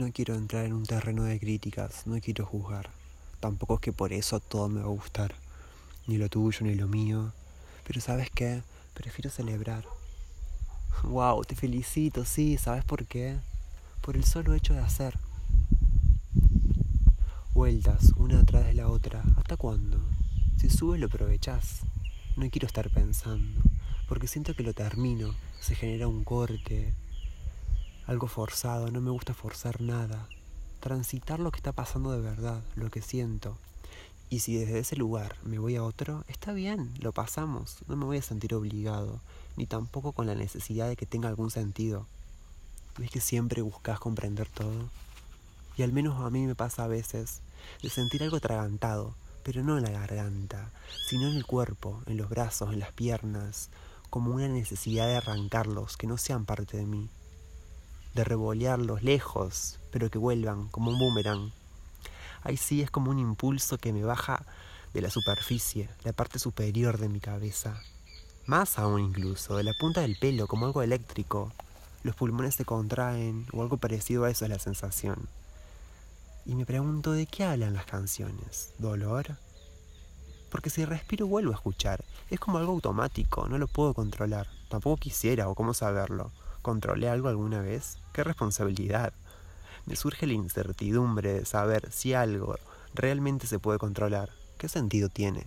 No quiero entrar en un terreno de críticas, no quiero juzgar. Tampoco es que por eso todo me va a gustar, ni lo tuyo ni lo mío. Pero sabes qué, prefiero celebrar. Wow, te felicito, sí, ¿sabes por qué? Por el solo hecho de hacer. Vueltas, una atrás de la otra, ¿hasta cuándo? Si subes lo aprovechás. No quiero estar pensando, porque siento que lo termino, se genera un corte, algo forzado, no me gusta forzar nada. Transitar lo que está pasando de verdad, lo que siento. Y si desde ese lugar me voy a otro, está bien, lo pasamos, no me voy a sentir obligado, ni tampoco con la necesidad de que tenga algún sentido. ¿Ves que siempre buscas comprender todo? Y al menos a mí me pasa a veces de sentir algo atragantado, pero no en la garganta, sino en el cuerpo, en los brazos, en las piernas, como una necesidad de arrancarlos, que no sean parte de mí de revolearlos lejos, pero que vuelvan como un boomerang. Ahí sí es como un impulso que me baja de la superficie, la parte superior de mi cabeza. Más aún incluso, de la punta del pelo, como algo eléctrico. Los pulmones se contraen o algo parecido a eso es la sensación. Y me pregunto de qué hablan las canciones. ¿Dolor? Porque si respiro vuelvo a escuchar. Es como algo automático, no lo puedo controlar. Tampoco quisiera o cómo saberlo. ¿Controlé algo alguna vez? ¡Qué responsabilidad! Me surge la incertidumbre de saber si algo realmente se puede controlar. ¿Qué sentido tiene?